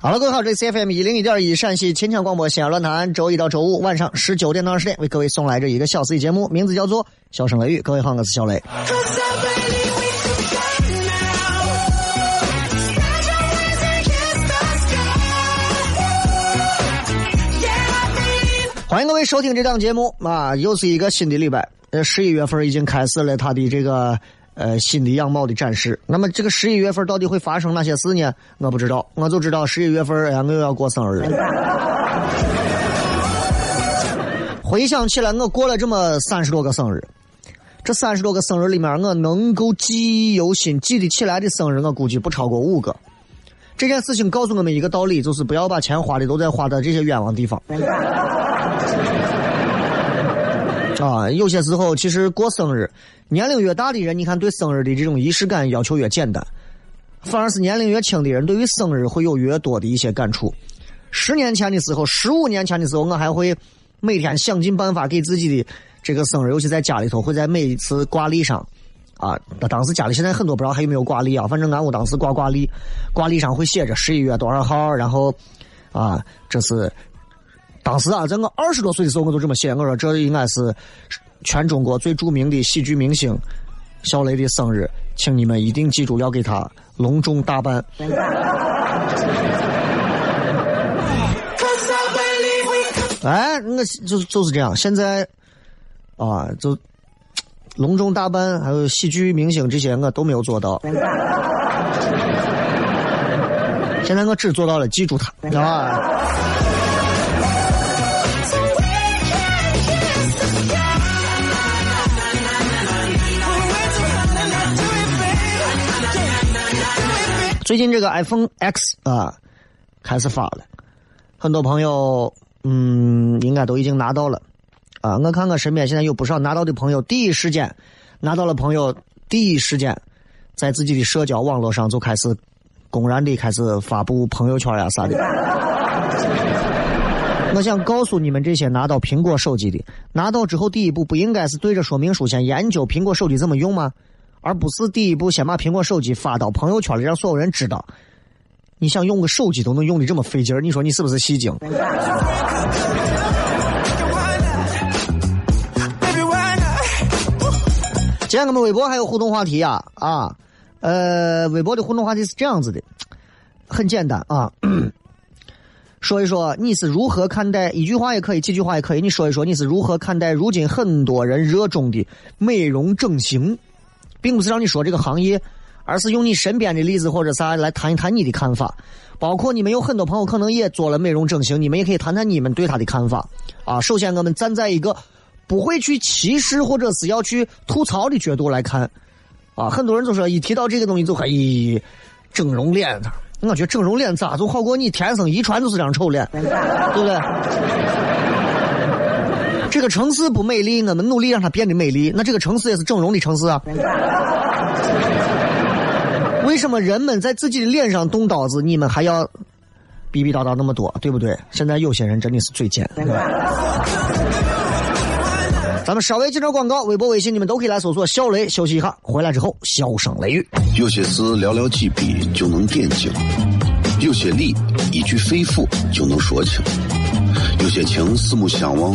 好了，各位好，这里 C F M 一零一点一陕西秦腔广播西安论坛，周一到周五晚上十九点到二十点为各位送来这一个小时的节目，名字叫做《笑声雷雨》。各位好，我是小雷。欢迎各位收听这档节目啊，又是一个新的礼拜。呃，十一月份已经开始了他的这个。呃，新的样貌的展示。那么，这个十一月份到底会发生哪些事呢？我不知道，我就知道十一月份，哎，我又要过生日了。回想起来，我过了这么三十多个生日，这三十多个生日里面，我能够记忆犹新、记得起来的生日，我估计不超过五个。这件事情告诉我们一个道理，就是不要把钱花的都在花在这些冤枉地方。啊，有些时候其实过生日，年龄越大的人，你看对生日的这种仪式感要求越简单，反而是年龄越轻的人，对于生日会有越多的一些感触。十年前的时候，十五年前的时候，我还会每天想尽办法给自己的这个生日，尤其在家里头，会在每一次挂历上，啊，当时家里现在很多不知道还有没有挂历啊，反正俺屋当时挂挂历，挂历上会写着十一月多少号，然后，啊，这是。当时啊，在我二十多岁的时候，我就这么写。我说这应该是全中国最著名的喜剧明星小雷的生日，请你们一定记住要给他隆重大办。哎，我就就是这样。现在啊，就隆重大办，还有喜剧明星这些，我都没有做到。现在我只做到了记住他，啊。最近这个 iPhone X 啊，开始发了，很多朋友嗯，应该都已经拿到了啊。我看我身边现在有不少拿到的朋友，第一时间拿到了，朋友第一时间在自己的社交网络上就开始公然的开始发布朋友圈呀啥的。我想告诉你们这些拿到苹果手机的，拿到之后第一步不应该是对着说明书先研究苹果手机怎么用吗？而不是第一步先把苹果手机发到朋友圈里，让所有人知道。你想用个手机都能用的这么费劲儿，你说你是不是戏精？今天我们微博还有互动话题啊啊，呃，微博的互动话题是这样子的，很简单啊，说一说你是如何看待，一句话也可以，几句话也可以，你说一说你是如何看待如今很多人热衷的美容整形。并不是让你说这个行业，而是用你身边的例子或者啥来谈一谈你的看法。包括你们有很多朋友可能也做了美容整形，你们也可以谈谈你们对他的看法啊。首先，我们站在一个不会去歧视或者是要去吐槽的角度来看啊。很多人就说一提到这个东西就可以整容脸，我觉得整容脸咋就好过你天生遗传就是张丑脸，对不对？这个城市不美丽，我们努力让它变得美丽。那这个城市也是整容的城市啊。为什么人们在自己的脸上动刀子，你们还要逼逼叨叨那么多，对不对？现在有些人真的是嘴贱。咱们稍微接着广告，微博、微信你们都可以来搜索“小雷”，休息一下，回来之后笑声雷雨。有些事寥寥几笔就能点睛，有些理一句肺腑就能说清，有些情四目相望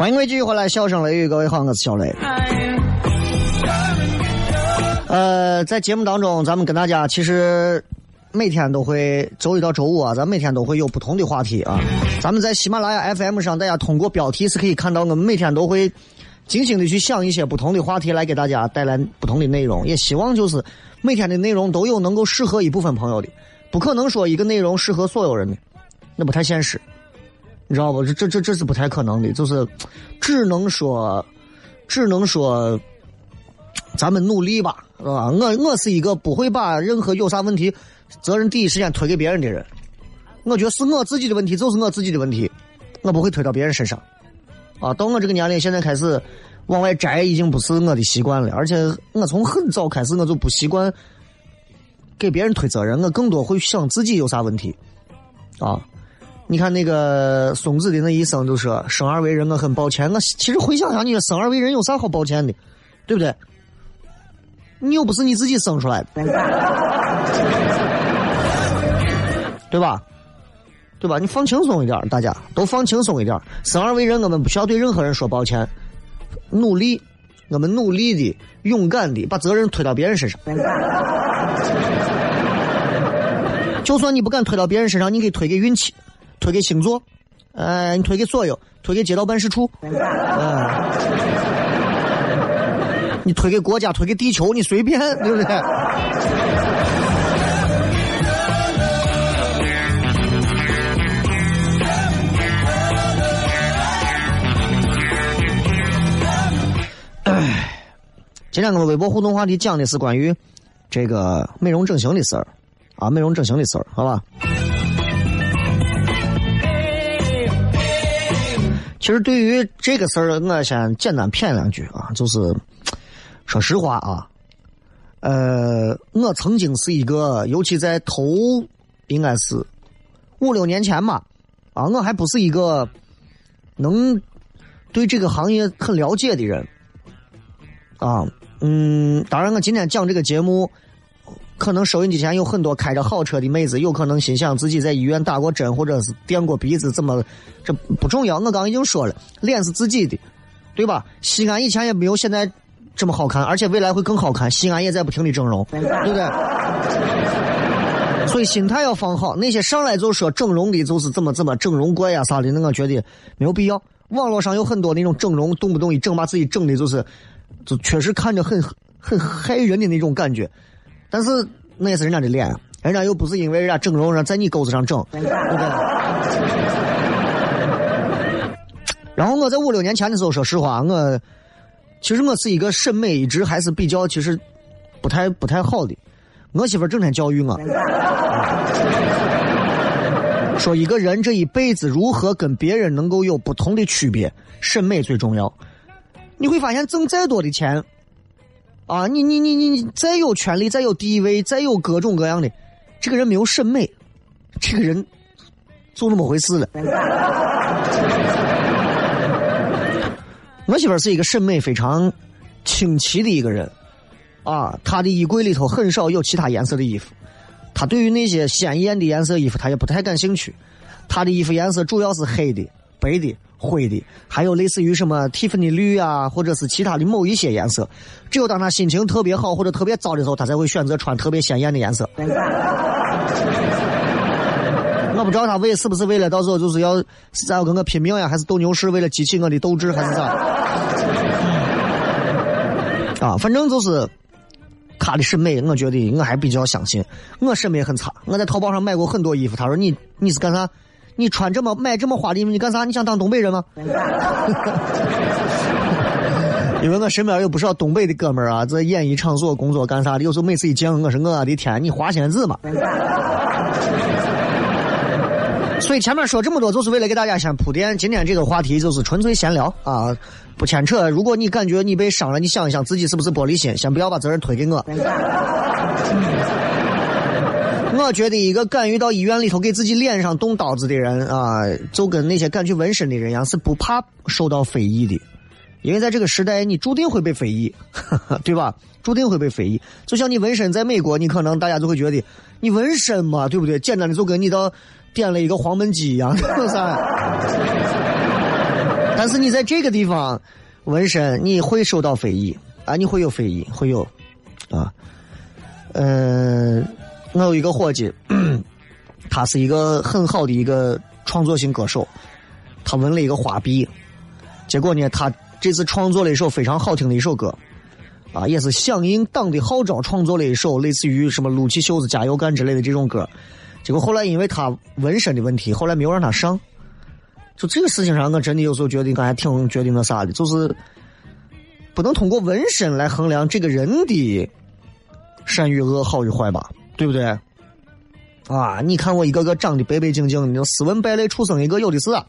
欢迎各位继续回来，笑声雷雨，各位好，我是小雷。呃，在节目当中，咱们跟大家其实每天都会周一到周五啊，咱每天都会有不同的话题啊。咱们在喜马拉雅 FM 上，大家通过标题是可以看到，我们每天都会精心的去想一些不同的话题来给大家带来不同的内容。也希望就是每天的内容都有能够适合一部分朋友的，不可能说一个内容适合所有人的，那不太现实。你知道不？这这这这是不太可能的，就是只能说，只能说，咱们努力吧，是吧？我我是一个不会把任何有啥问题责任第一时间推给别人的人。我觉得是我自己的问题，就是我自己的问题，我不会推到别人身上。啊，到我这个年龄，现在开始往外摘，已经不是我的习惯了。而且我从很早开始，我就不习惯给别人推责任，我更多会想自己有啥问题，啊。你看那个松子的那一生就说生而为人，我很抱歉。我其实回想想，你说生而为人有啥好抱歉的，对不对？你又不是你自己生出来的，对吧？对吧？你放轻松一点，大家都放轻松一点。生而为人，我们不需要对任何人说抱歉。努力，我们努力的、勇敢的把责任推到别人身上。就算你不敢推到别人身上，你可以推给运气。推给星座，呃，你推给所有，推给街道办事处，嗯，你推给国家，推给地球，你随便，对不对？哎，今天我们微博互动话题讲的是关于这个美容整形的事儿，啊，美容整形的事儿，好吧？其实对于这个事儿，我先简单谝两句啊，就是说实话啊，呃，我曾经是一个，尤其在头应该是五六年前吧，啊，我还不是一个能对这个行业很了解的人啊。嗯，当然，我今天讲这个节目，可能收音机前有很多开着好车的妹子，有可能心想自己在医院打过针或者是垫过鼻子，怎么这不重要。我刚已经说了，脸是自己的，对吧？西安以前也没有现在这么好看，而且未来会更好看。西安也在不停的整容，对不对？所以心态要放好。那些上来就说整容的，就是怎么怎么整容怪呀啥的，那我觉得没有必要。网络上有很多那种整容，动不动一整把自己整的，就是。就确实看着很很害人的那种感觉，但是那也是人家的脸，人家又不是因为人家整容，让在你钩子上整，对不对？然后我在五六年前的时候，说实话，我其实我是一个审美一直还是比较其实不太不太好的。我媳妇整天教育我，说一个人这一辈子如何跟别人能够有不同的区别，审美最重要。你会发现，挣再多的钱，啊，你你你你再有权利，再有地位，再有各种各样的，这个人没有审美，这个人就那么回事了。我媳妇是一个审美非常清奇的一个人，啊，她的衣柜里头很少有其他颜色的衣服，她对于那些鲜艳的颜色衣服，她也不太感兴趣，她的衣服颜色主要是黑的、白的。灰的，还有类似于什么蒂芙尼绿啊，或者是其他的某一些颜色。只有当他心情特别好或者特别糟的时候，他才会选择穿特别鲜艳的颜色。我不知道他为是不是为了到时候就是要是要跟我拼命呀，还是斗牛士为了激起我的斗志，还是咋？啊，反正就是他的审美，我觉得我还比较相信。我审美很差，我在淘宝上买过很多衣服。他说你你是干啥？你穿这么买这么花的衣服，你干啥？你想当东北人吗？因为我身边有不少东北的哥们儿啊，在演艺场所工作干啥的，有时候每次一见我，说我的天，你花仙子嘛？所以前面说这么多，就是为了给大家先铺垫。今天这个话题就是纯粹闲聊啊，不牵扯。如果你感觉你被伤了，你想一想自己是不是玻璃心，先不要把责任推给我。我觉得一个敢于到医院里头给自己脸上动刀子的人啊，就跟那些敢去纹身的人一样，是不怕受到非议的。因为在这个时代，你注定会被非议，对吧？注定会被非议。就像你纹身，在美国，你可能大家就会觉得你纹身嘛，对不对？简单的就跟你到点了一个黄焖鸡一样，是不是？但是你在这个地方纹身，你会受到非议啊，你会有非议，会有啊，嗯。我有一个伙计，他是一个很好的一个创作型歌手，他纹了一个花臂，结果呢，他这次创作了一首非常好听的一首歌，啊，也是响应党的号召创作了一首类似于什么“撸起袖子加油干”之类的这种歌，结果后来因为他纹身的问题，后来没有让他上。就这个事情上，我真的有时候觉得，我还挺觉得那啥的，就是不能通过纹身来衡量这个人的善与恶、好与坏吧。对不对？啊，你看我一个个长得白白净净的，斯文败类畜生一个有的是，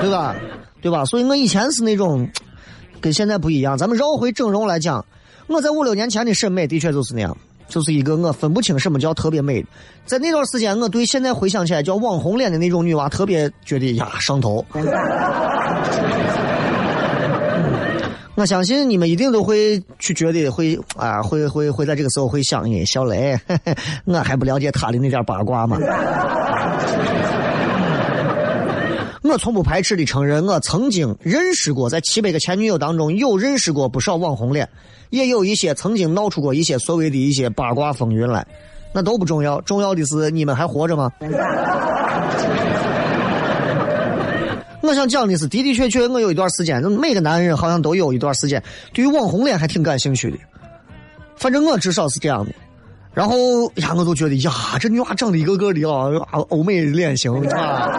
对吧？对吧？所以我以前是那种跟现在不一样。咱们绕回整容来讲，我在五六年前的审美的确就是那样，就是一个我分不清什么叫特别美。在那段时间，我对现在回想起来叫网红脸的那种女娃特别觉得呀上头。我相信你们一定都会去觉得会啊，会会会在这个时候会想，你小雷，我还不了解他的那点八卦吗？我从不排斥的承认，我曾经认识过，在七百个前女友当中有认识过不少网红脸，也有一些曾经闹出过一些所谓的一些八卦风云来，那都不重要，重要的是你们还活着吗？我想讲的是，的的确确，我有一段时间，每个男人好像都有一段时间，对于网红脸还挺感兴趣的。反正我至少是这样的。然后呀，我就觉得呀，这女娃长得一个个的啊，欧美脸型啊，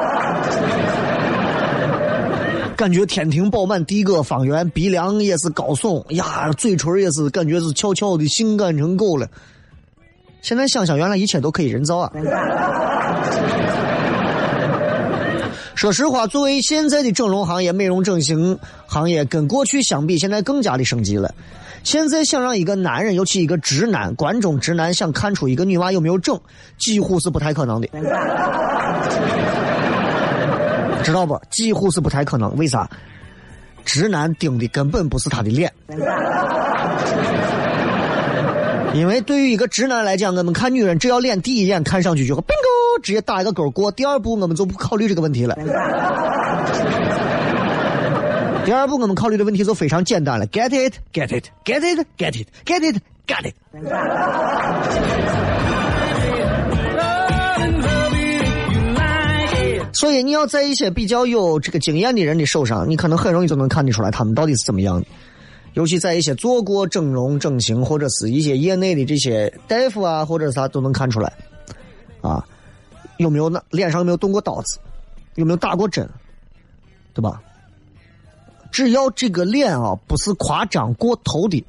感觉天庭饱满，地阁方圆，鼻梁也是高耸，呀，嘴唇也是感觉是翘翘的，性感成狗了。现在想想，原来一切都可以人造啊。说实话，作为现在的整容行业、美容整形行业，跟过去相比，现在更加的升级了。现在想让一个男人，尤其一个直男，观众直男想看出一个女娃有没有整，几乎是不太可能的，知道不？几乎是不太可能。为啥？直男盯的根本不是她的脸，因为对于一个直男来讲，我们看女人只要脸第一眼看上去就 bingo，直接打一个勾过。第二步我们就不考虑这个问题了。第二步我们考虑的问题就非常简单了，get it，get it，get it，get it，get it，get it。所以你要在一些比较有这个经验的人的手上，你可能很容易就能看得出来他们到底是怎么样的。尤其在一些做过整容整形或者是一些业内的这些大夫啊，或者啥都能看出来，啊，有没有那脸上有没有动过刀子，有没有打过针，对吧？只要这个脸啊不是夸张过头的，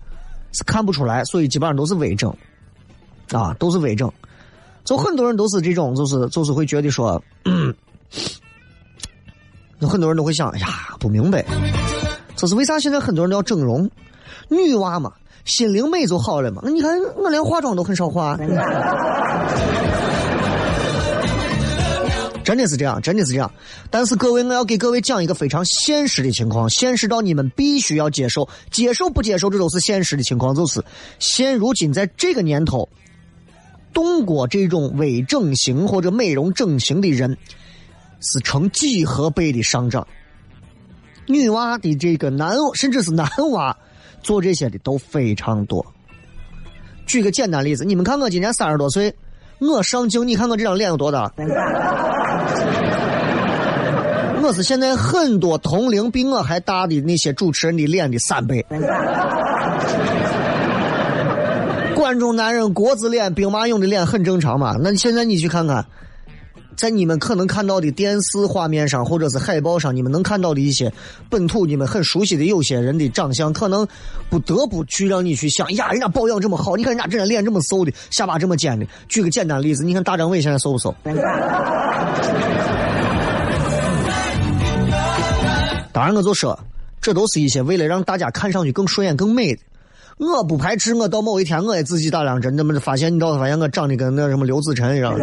是看不出来，所以基本上都是微整，啊，都是微整。就很多人都是这种，就是就是会觉得说，有很多人都会想，哎呀，不明白，这是为啥现在很多人都要整容？女娃嘛，心灵美就好了嘛。那你看，我连化妆都很少化。真的是这样，真的是这样。但是各位，我要给各位讲一个非常现实的情况，现实到你们必须要接受，接受不接受，这都是现实的情况。就是现如今在这个年头，动过这种微整形或者美容整形的人，是成几何倍的上涨。女娃的这个男，甚至是男娃做这些的都非常多。举个简单例子，你们看我今年三十多岁。我上镜，你看我这张脸有多大？我是现在很多同龄比我还大的那些主持人的脸的三倍。观众男人国字脸、兵马俑的脸很正常嘛？那现在你去看看。在你们可能看到的电视画面上，或者是海报上，你们能看到的一些本土你们很熟悉的有些人的长相，可能不得不去让你去想呀，人家保养这么好，你看人家这张脸这么瘦的，下巴这么尖的。举个简单例子，你看大张伟现在瘦不瘦？当然，我就说，这都是一些为了让大家看上去更顺眼、更美的。我不排斥，我到某一天我也自己打两针，怎么发现你到发现我长得跟那什么刘子晨一样。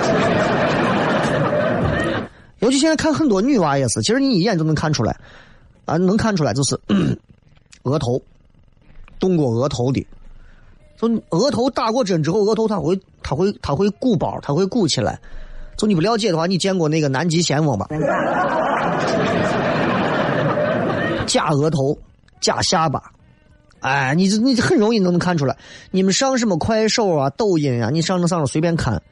尤其现在看很多女娃也是，其实你一眼就能看出来，啊，能看出来就是 额头动过额头的，就额头打过针之后，额头它会它会它会鼓包，它会鼓起来。就你不了解的话，你见过那个南极仙翁吧？假额头，假下巴。哎，你这你很容易能看出来。你们上什么快手啊、抖音啊，你上着上着随便看，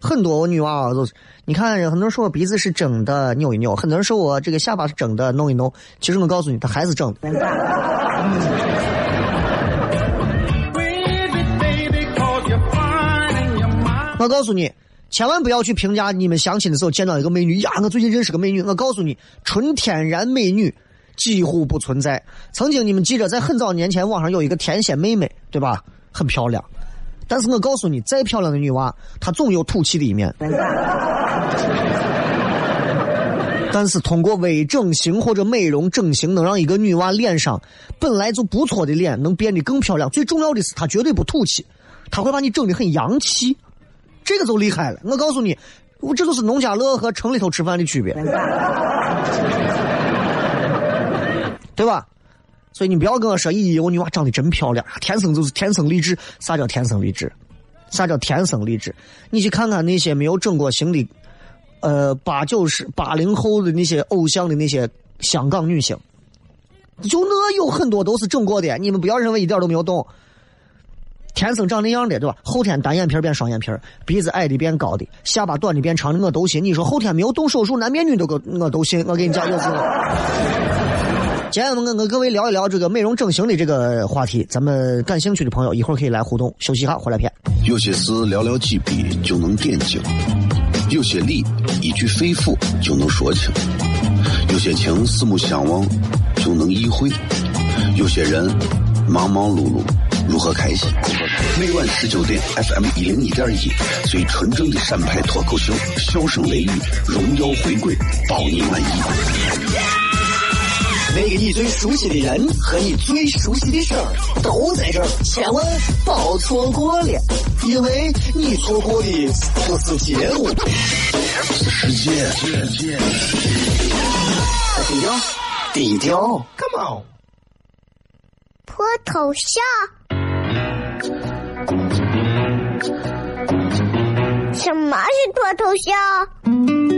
很多我女娃啊都。你看，很多人说我鼻子是整的，扭一扭；很多人说我这个下巴是整的，弄一弄。其实我告诉你，他还是整的。我告诉你，千万不要去评价你们相亲的时候见到一个美女呀。我最近认识个美女，我告诉你，纯天然美女。几乎不存在。曾经你们记着，在很早年前，网上有一个天仙妹妹，对吧？很漂亮。但是我告诉你，再漂亮的女娃，她总有土气的一面。但是通过微整形或者美容整形，能让一个女娃脸上本来就不错的脸能变得更漂亮。最重要的是，她绝对不土气，她会把你整的很洋气。这个就厉害了。我告诉你，我这就是农家乐和城里头吃饭的区别。对吧？所以你不要跟我说，咦，我女娃长得真漂亮，天生就是天生丽质。啥叫天生丽质？啥叫天生丽质？你去看看那些没有整过形的，呃，八九十、八零后的那些偶像的那些香港女星，就那有很多都是整过的。你们不要认为一点都没有动，天生长那样的，对吧？后天单眼皮变双眼皮，鼻子矮的变高的，下巴短的变长的，我都信。你说后天没有动手术，男变女都个我都信。我给你讲，就是。今天我们跟各位聊一聊这个美容整形的这个话题，咱们感兴趣的朋友一会儿可以来互动。休息一下，回来片。有些事寥寥几笔就能点睛，有些理一句肺腑就能说清，有些情四目相望就能意会，有些人忙忙碌碌如何开心？每晚十九点，FM 一零一点一，最纯正的陕派脱口秀，笑声雷雨，荣耀回归，包你满意。那个你最熟悉的人和你最熟悉的事儿都在这儿，千万别错过了，因为你错过的不是节目，世界，低调，低调，Come on，脱头像？什么是脱头像？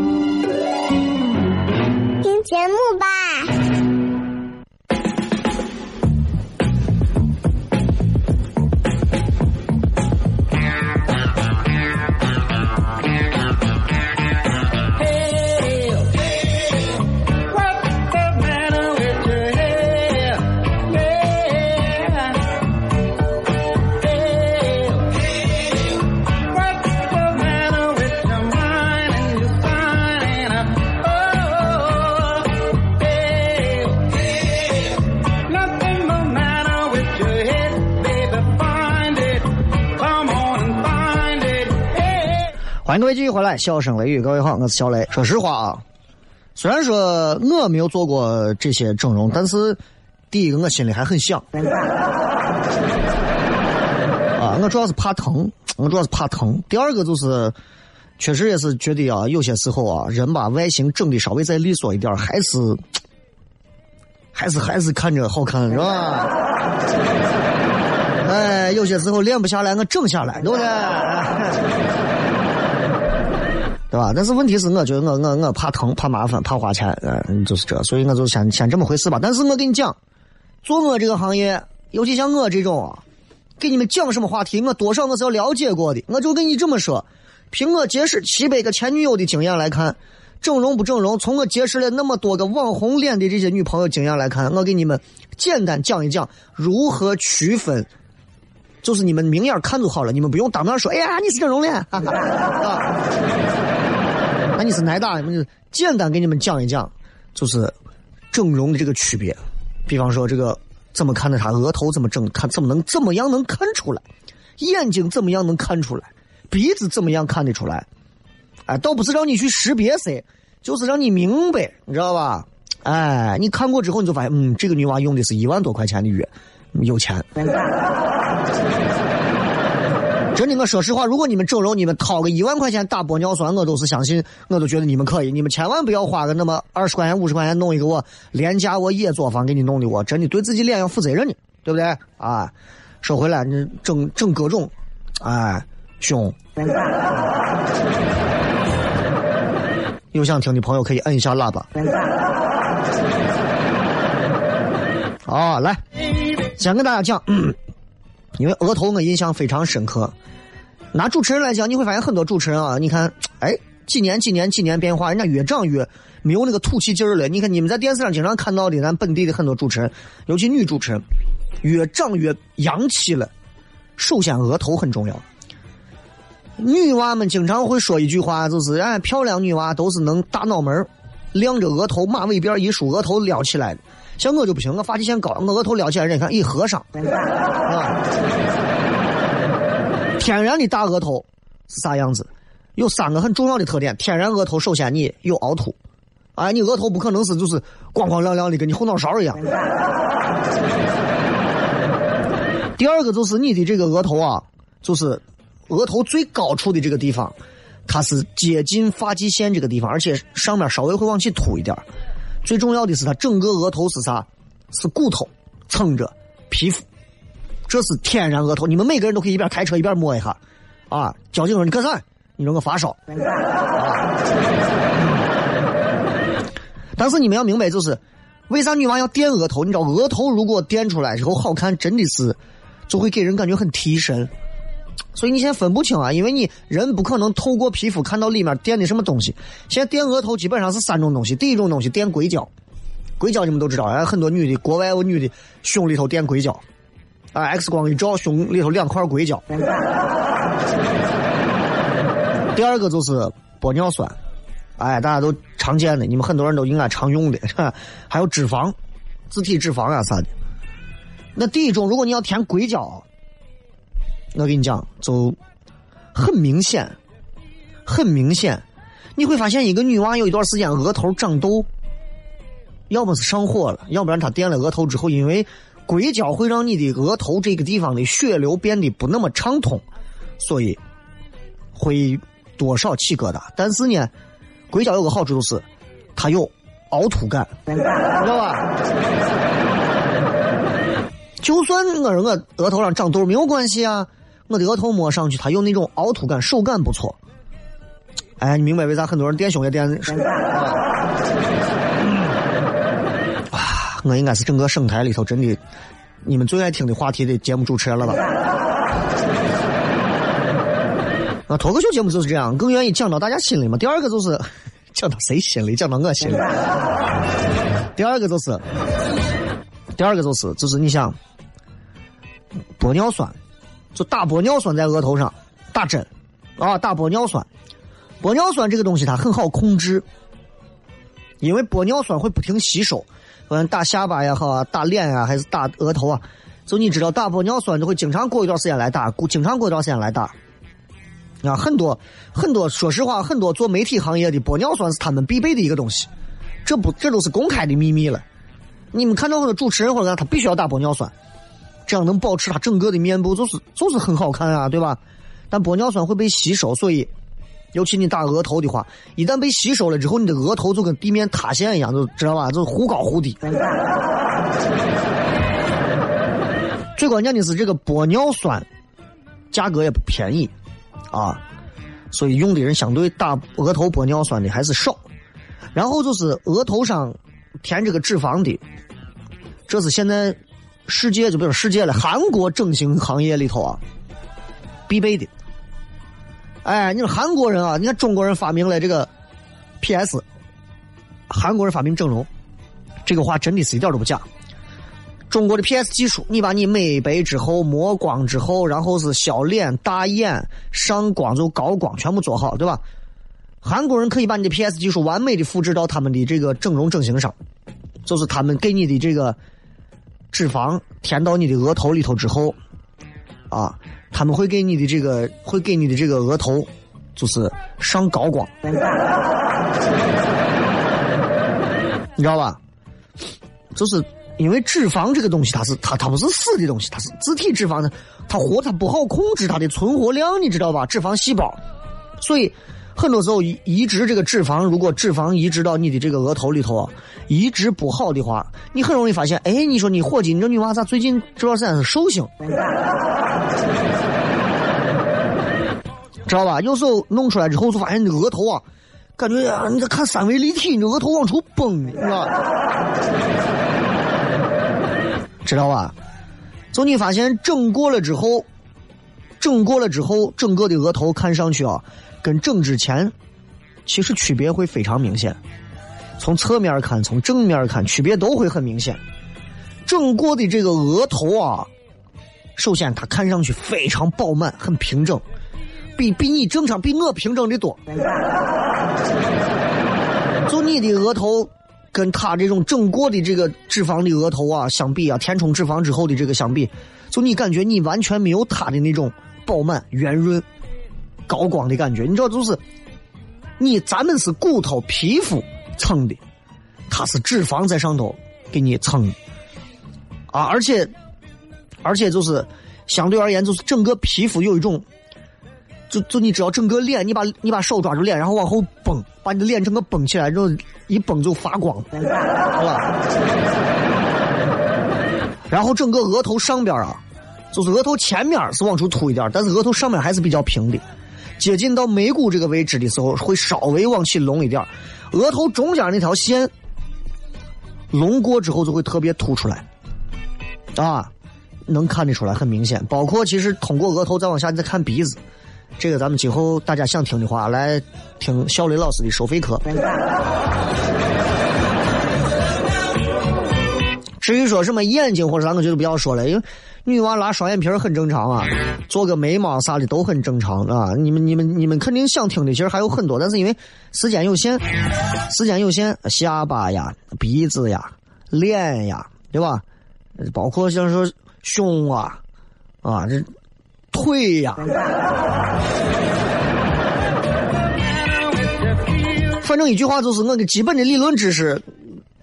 节目吧。欢迎各位继续回来，笑声雷雨，各位好，我是小雷。说实话啊，虽然说我没有做过这些整容，但是第一个我心里还很想。啊，我主要是怕疼，我主要是怕疼。第二个就是，确实也是觉得啊，有些时候啊，人把外形整的稍微再利索一点，还是还是还是看着好看，是吧？哎，有些时候练不下来，我整下来，对不对？对吧？但是问题是，我觉得我我我怕疼，怕麻烦，怕花钱，嗯，就是这，所以我就先先这么回事吧。但是我跟你讲，做我这个行业，尤其像我这种啊，给你们讲什么话题，我多少我是要了解过的。我就跟你这么说，凭我结识七百个前女友的经验来看，整容不整容，从我结识了那么多个网红脸的这些女朋友经验来看，我给你们简单讲一讲如何区分。就是你们明眼看就好了，你们不用当面说。哎呀，你是整容脸，啊，你是挨打？就简单给你们讲一讲，就是整容的这个区别。比方说，这个怎么看的？他额头怎么整？看怎么能怎么样能看出来？眼睛怎么样能看出来？鼻子怎么样看得出来？哎，倒不是让你去识别谁，就是让你明白，你知道吧？哎，你看过之后，你就发现，嗯，这个女娃用的是一万多块钱的药。有钱，真的，我说实话，如果你们整容，你们掏个一万块钱打玻尿酸，我都是相信，我都觉得你们可以。你们千万不要花个那么二十块钱、五十块钱弄一个我廉价我野作坊给你弄的，我真的对自己脸要负责任的，对不对？啊，说回来，你整整各种，哎，胸，有想听的朋友可以摁一下喇叭。啊，来。先跟大家讲，因为额头我印象非常深刻。拿主持人来讲，你会发现很多主持人啊，你看，哎，几年几年几年变化，人家越长越没有那个土气劲儿了。你看你们在电视上经常看到的，咱本地的很多主持人，尤其女主持人，越长越洋气了。首先，额头很重要。女娃们经常会说一句话，就是哎，漂亮女娃都是能大脑门亮着额头，马尾辫一梳，额头撩起来。像我就不行，我发际线高，我额头撩起来，人家看，一合上，啊，天然的大额头是啥样子？有三个很重要的特点。天然额头，首先你有凹凸，啊，你额头不可能是就是光光亮亮的，跟你后脑勺一样。第二个就是你的这个额头啊，就是额头最高处的这个地方，它是接近发际线这个地方，而且上面稍微会往起凸一点。最重要的是，它整个额头是啥？是骨头蹭着皮肤，这是天然额头。你们每个人都可以一边开车一边摸一下，啊！交警说你干啥？你说我发烧。但是你们要明白，就是为啥女娃要垫额头？你知道，额头如果垫出来之后好看，真的是就会给人感觉很提神。所以你现在分不清啊，因为你人不可能透过皮肤看到里面垫的什么东西。现在垫额头基本上是三种东西：第一种东西垫硅胶，硅胶你们都知道，哎，很多女的，国外有女的胸里头垫硅胶，啊，X 光一照，胸里头两块硅胶。第二个就是玻尿酸，哎，大家都常见的，你们很多人都应该常用的，还有脂肪，自体脂肪啊啥的。那第一种，如果你要填硅胶，我跟你讲，就很明显，很明显，你会发现一个女娃有一段时间额头长痘，要么是上火了，要不然她垫了额头之后，因为硅胶会让你的额头这个地方的血流变得不那么畅通，所以会多少起疙瘩。但是呢，硅胶有个好处就是它有凹凸感，知道吧？就算我我额头上长痘没有关系啊，我的额头摸上去它有那种凹凸感，手感不错。哎，你明白为啥很多人垫胸也垫？啊，我应该是整个省台里头真的你们最爱听的话题的节目主持人了吧？啊，脱口秀节目就是这样，更愿意讲到大家心里嘛。第二个就是 讲到谁心里，讲到我心里。第二个就是，第二个就是，就是你想。玻尿酸，就打玻尿酸在额头上打针，啊，打玻尿酸。玻尿酸这个东西它很好控制，因为玻尿酸会不停吸收，嗯，打下巴也好，打脸啊，还是打额头啊，就你知道打玻尿酸就会经常过一段时间来打，经常过一段时间来打。啊，很多很多，说实话，很多做媒体行业的玻尿酸是他们必备的一个东西，这不这都是公开的秘密了。你们看到很多主持人或者他必须要打玻尿酸。这样能保持它整个的面部就是就是很好看啊，对吧？但玻尿酸会被吸收，所以尤其你打额头的话，一旦被吸收了之后，你的额头就跟地面塌陷一样，就知道吧？就忽高忽低。最关键的是这个玻尿酸价格也不便宜啊，所以用的人相对打额头玻尿酸的还是少。然后就是额头上填这个脂肪的，这是现在。世界就不是世界了，韩国整形行业里头啊，必备的。哎，你说韩国人啊，你看中国人发明了这个 PS，韩国人发明整容，这个话真的是一点都不假。中国的 PS 技术，你把你美白之后、磨光之后，然后是小脸、大眼、上光就高光，全部做好，对吧？韩国人可以把你的 PS 技术完美的复制到他们的这个整容整形上，就是他们给你的这个。脂肪填到你的额头里头之后，啊，他们会给你的这个，会给你的这个额头，就是上高光，你知道吧？就是因为脂肪这个东西，它是它它不是死的东西，它是自体脂肪的，它活它不好控制它的存活量，你知道吧？脂肪细胞，所以。很多时候移植这个脂肪，如果脂肪移植到你的这个额头里头，移植不好的话，你很容易发现，哎，你说你伙计，你这女娃咋最近这段时间是寿星？知道吧？有时候弄出来之后，就发现你的额头啊，感觉啊，你在看三维立体，你的额头往出崩，是吧？知道吧？就你发现整过了之后，整过了之后，整个的额头看上去啊。跟整之前，其实区别会非常明显。从侧面看，从正面看，区别都会很明显。整过的这个额头啊，首先它看上去非常饱满，很平整，比比你正常，比我平整的多。就你的额头，跟他这种整过的这个脂肪的额头啊相比啊，填充脂肪之后的这个相比，就你感觉你完全没有他的那种饱满圆润。高光的感觉，你知道，就是你咱们是骨头皮肤蹭的，它是脂肪在上头给你蹭啊，而且而且就是相对而言，就是整个皮肤有一种，就就你只要，整个脸，你把你把手抓住脸，然后往后绷，把你的脸整个绷起来，然后一绷就发光，好吧？然后整个额头上边啊，就是额头前面是往出凸一点，但是额头上面还是比较平的。接近到眉骨这个位置的时候，会稍微往起隆一点额头中间那条线隆过之后就会特别凸出来，啊，能看得出来，很明显。包括其实通过额头再往下，你再看鼻子，这个咱们今后大家想听的话，来听小雷老师的收费课。至于说什么眼睛或者啥，我觉得不要说了，因为女娃拉双眼皮很正常啊，做个眉毛啥的都很正常啊。你们、你们、你们肯定想听的，其实还有很多，但是因为时间有限，时间有限，下巴呀、鼻子呀、脸呀，对吧？包括像说胸啊，啊这腿呀。反正一句话就是我的基本的理论知识，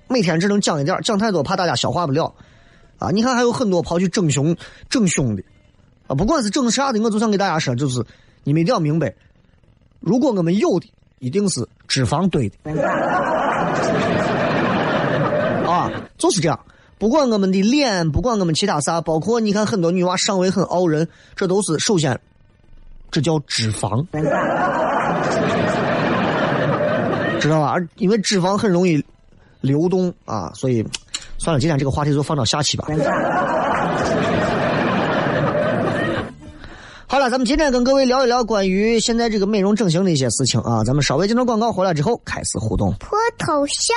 每天只能讲一点讲太多怕大家消化不了。啊，你看还有很多跑去整胸、整胸的，啊，不管是整啥的，我就想给大家说，就是你们一定要明白，如果我们有的一定是脂肪堆的，啊，就是这样。不管我们的脸，不管我们其他啥，包括你看很多女娃上围很傲人，这都是首先，这叫脂肪。知道吧？因为脂肪很容易流动啊，所以算了，今天这个话题就放到下期吧。好了，咱们今天跟各位聊一聊关于现在这个美容整形的一些事情啊。咱们稍微进段广告回来之后开始互动。脱头像？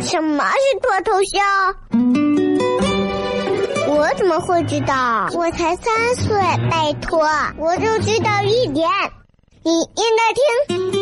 什么是脱头像？我怎么会知道？我才三岁，拜托，我就知道一点。你应该听，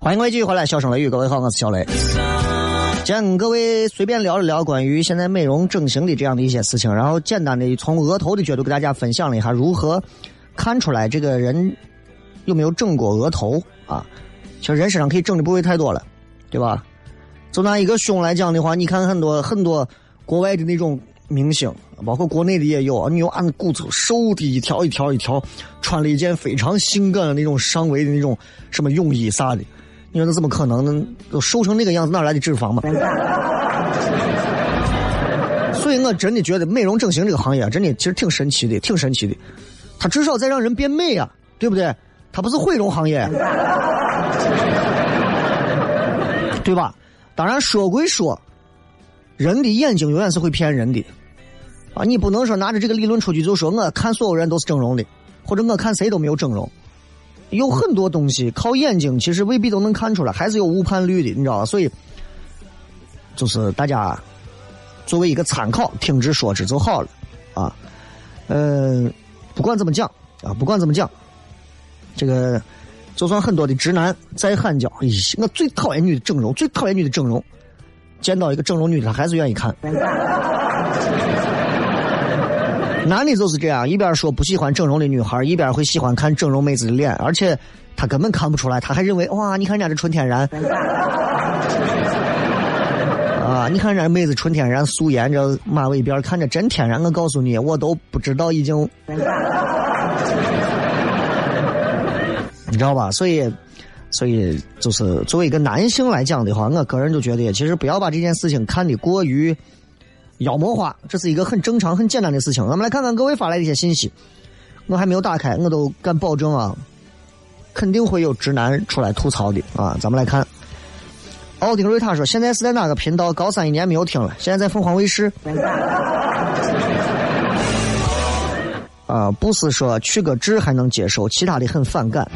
欢迎各位继续回来，笑声雷雨，各位好，我是小雷。今天跟各位随便聊了聊关于现在美容整形的这样的一些事情，然后简单的从额头的角度给大家分享了一下如何看出来这个人有没有整过额头啊。其实人身上可以整的部位太多了，对吧？就拿一个胸来讲的话，你看很多很多国外的那种明星，包括国内的也有，你又按骨头瘦的一条一条一条，穿了一件非常性感的那种上围的那种什么泳衣啥的。你说那怎么可能呢？都瘦成那个样子，哪来的脂肪嘛？所以我真的觉得美容整形这个行业真的其实挺神奇的，挺神奇的。它至少在让人变美呀，对不对？它不是毁容行业，对吧？当然说归说，人的眼睛永远是会骗人的啊！你不能说拿着这个理论出去就说我看所有人都是整容的，或者我看谁都没有整容。有很多东西靠眼睛，其实未必都能看出来，还是有误判率的，你知道吧？所以，就是大家作为一个参考，听之说之就好了啊。嗯，不管怎么讲啊，不管怎么讲，这个就算很多的直男再喊叫，咦，我最讨厌女的整容，最讨厌女的整容，见到一个整容女的，他还是愿意看。男的就是这样，一边说不喜欢整容的女孩，一边会喜欢看整容妹子的脸，而且他根本看不出来，他还认为哇，你看人家这纯天然，啊，你看人家妹子纯天然素颜，这马尾辫看着真天然。我告诉你，我都不知道已经，你知道吧？所以，所以就是作为一个男性来讲的话，我个人就觉得，其实不要把这件事情看得过于。妖魔化，这是一个很正常、很简单的事情。咱们来看看各位发来的一些信息，我还没有打开，我都敢保证啊，肯定会有直男出来吐槽的啊。咱们来看，奥丁瑞塔说：“现在是在哪个频道？高三一年没有听了，现在在凤凰卫视。”啊，不是说去个痣还能接受，其他的很反感。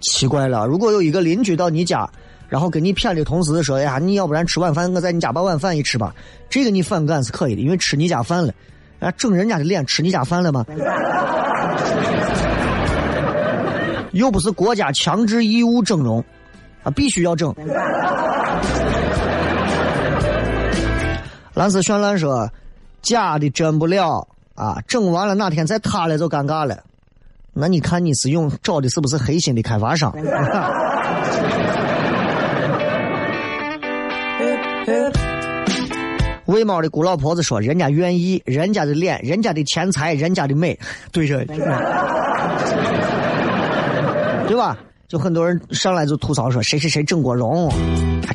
奇怪了，如果有一个邻居到你家。然后跟你骗的同时说：“哎呀，你要不然吃晚饭，我在你家把晚饭一吃吧。”这个你反感是可以的，因为吃你家饭了，啊，整人家的脸吃你家饭了吗？又不是国家强制义务整容，啊，必须要整。蓝色绚烂说：“假的真不了啊，整完了哪天再塌了就尴尬了。那你看你是用找的是不是黑心的开发商？”喂猫的姑老婆子说：“人家愿意，人家的脸，人家的钱财，人家的美，对着，对吧？”就很多人上来就吐槽说谁谁谁整过容，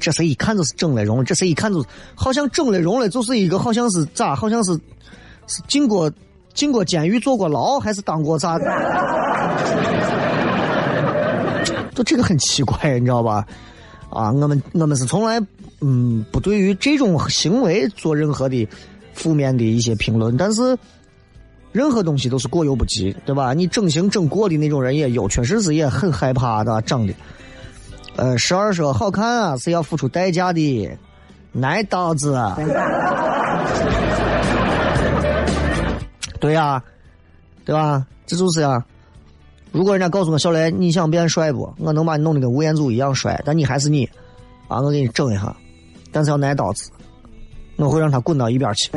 这谁一看就是整了容，这谁一看就是好像整了容了，就是一个好像是咋，好像是是进过进过监狱坐过牢，还是当过咋？就这个很奇怪，你知道吧？啊，我们我们是从来嗯不对于这种行为做任何的负面的一些评论，但是。任何东西都是过犹不及，对吧？你整形整过的那种人也有，确实是也很害怕的，长的。呃，十二说好看啊，是要付出代价的，挨刀子。对呀，对吧？这就是呀。如果人家告诉我小雷，你想变帅不？我能把你弄得跟吴彦祖一样帅，但你还是你，啊，我给你整一下，但是要挨刀子，我会让他滚到一边去。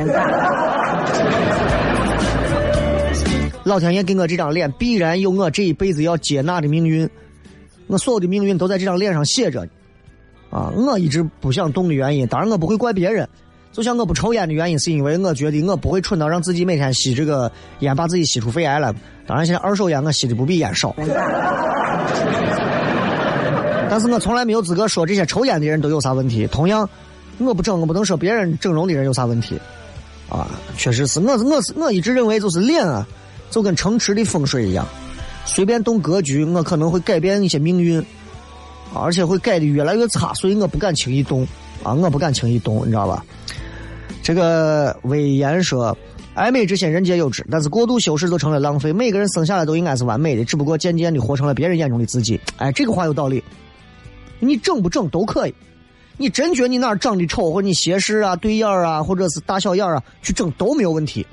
老天爷给我这张脸，必然有我这一辈子要接纳的命运。我所有的命运都在这张脸上写着。啊，我一直不想动的原因，当然我不会怪别人。就像我不抽烟的原因，是因为我觉得我不会蠢到让自己每天吸这个烟，把自己吸出肺癌来。当然，现在二手烟我吸的不比烟少。但是我从来没有资格说这些抽烟的人都有啥问题。同样，我不整，我不能说别人整容的人有啥问题。啊，确实是我，我是我一直认为就是脸啊。就跟城池的风水一样，随便动格局，我可能会改变一些命运，而且会改的越来越差，所以我不敢轻易动啊，我不敢轻易动，你知道吧？这个威严说，爱美之心人皆有之，但是过度修饰就成了浪费。每个人生下来都应该是完美的，只不过渐渐的活成了别人眼中的自己。哎，这个话有道理，你整不整都可以，你真觉得你哪长得丑，或者你斜视啊、对眼啊，或者是大小眼啊，去整都没有问题。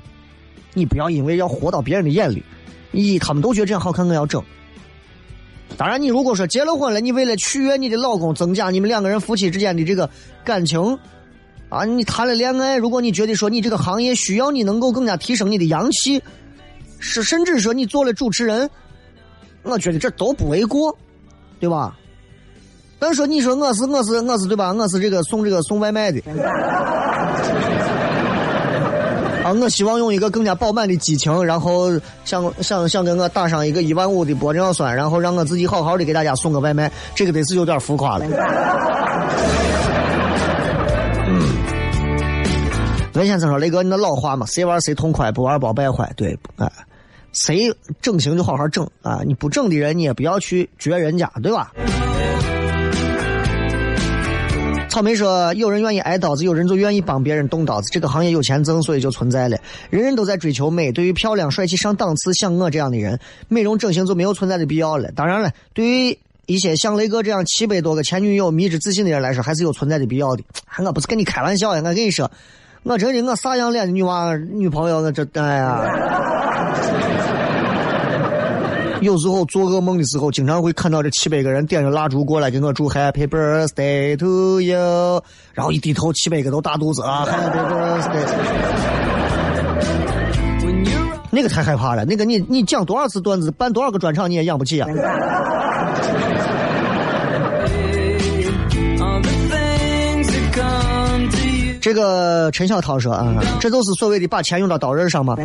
你不要因为要活到别人的眼里，咦，他们都觉得这样好看，我要整。当然，你如果说结了婚了，你为了取悦你的老公，增加你们两个人夫妻之间的这个感情，啊，你谈了恋爱，如果你觉得说你这个行业需要你能够更加提升你的阳气，是甚至说你做了主持人，我觉得这都不为过，对吧？但说你说我是我是我是对吧？我是这个送这个送外卖的。啊！我希望用一个更加饱满的激情，然后想想想给我打上一个一万五的玻尿酸，然后让我自己好好的给大家送个外卖，这个得是有点浮夸了。嗯文先生说：“雷哥，你那老话嘛，谁玩谁痛快，不玩包败坏。对，哎，谁整形就好好整啊！你不整的人，你也不要去撅人家，对吧？”草莓说：“有人愿意挨刀子，有人就愿意帮别人动刀子。这个行业有钱挣，所以就存在了。人人都在追求美，对于漂亮、帅气、上档次，像我这样的人，美容整形就没有存在的必要了。当然了，对于一些像雷哥这样七百多个前女友迷之自信的人来说，还是有存在的必要的。我不是跟你开玩笑呀，我跟你说，我真的我啥样脸的女娃女朋友，我这哎呀。” 有时候做噩梦的时候，经常会看到这七百个人点着蜡烛过来给我祝 Happy Birthday to you，然后一低头，七百个都大肚子啊，Happy Birthday。那个太害怕了，那个你你讲多少次段子，办多少个专场你也养不起啊。这个陈小涛说啊，这就是所谓的把钱用到刀刃上吗？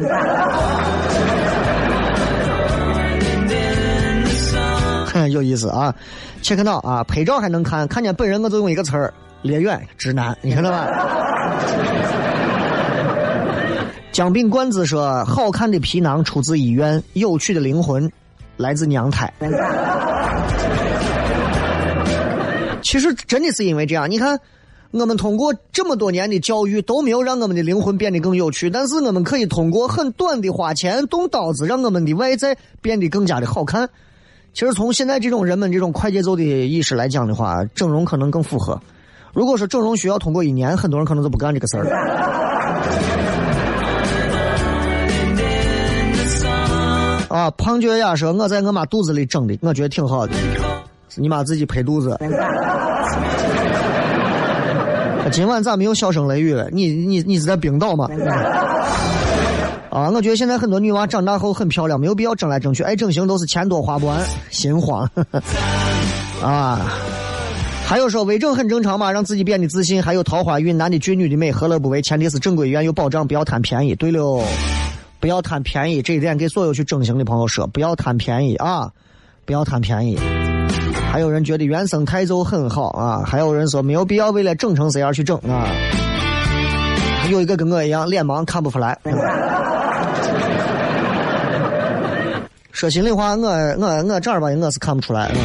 有意思啊，切克闹啊，拍照还能看，看见本人我就用一个词儿，猎远直男，你看到吧？姜饼罐子说：“好看的皮囊出自医院，有趣的灵魂来自娘胎。”其实真的是因为这样，你看，我们通过这么多年的教育都没有让我们的灵魂变得更有趣，但是我们可以通过很短的花钱动刀子，让我们的外在变得更加的好看。其实从现在这种人们这种快节奏的意识来讲的话，整容可能更符合。如果说整容需要通过一年，很多人可能都不干这个事儿了。啊，胖脚丫说：“我在我妈肚子里整的，我觉得挺好的。你妈自己拍肚子。今晚咋没有笑声雷雨了？你你你是在冰岛吗？啊，我觉得现在很多女娃长大后很漂亮，没有必要争来争去，爱整形都是钱多花不完，心慌。啊，还有说微整很正常嘛，让自己变得自信，还有桃花运，男的俊，女的美，何乐不为？前提是正规医院有保障，不要贪便宜。对了，不要贪便宜，这一点给所有去整形的朋友说，不要贪便宜啊，不要贪便宜。还有人觉得原生态就很好啊，还有人说没有必要为了整成谁而去整啊。有一个跟我一样脸盲看不出来。说心里话，我我我这儿吧，我是看不出来。嗯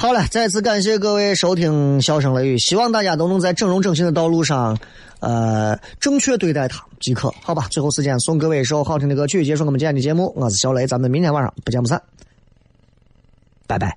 好了，再次感谢各位收听《笑声雷雨》，希望大家都能在整容整形的道路上，呃，正确对待它即可。好吧，最后时间送各位一首好听的歌曲，结束我们今天的节目。我是小雷，咱们明天晚上不见不散，拜拜。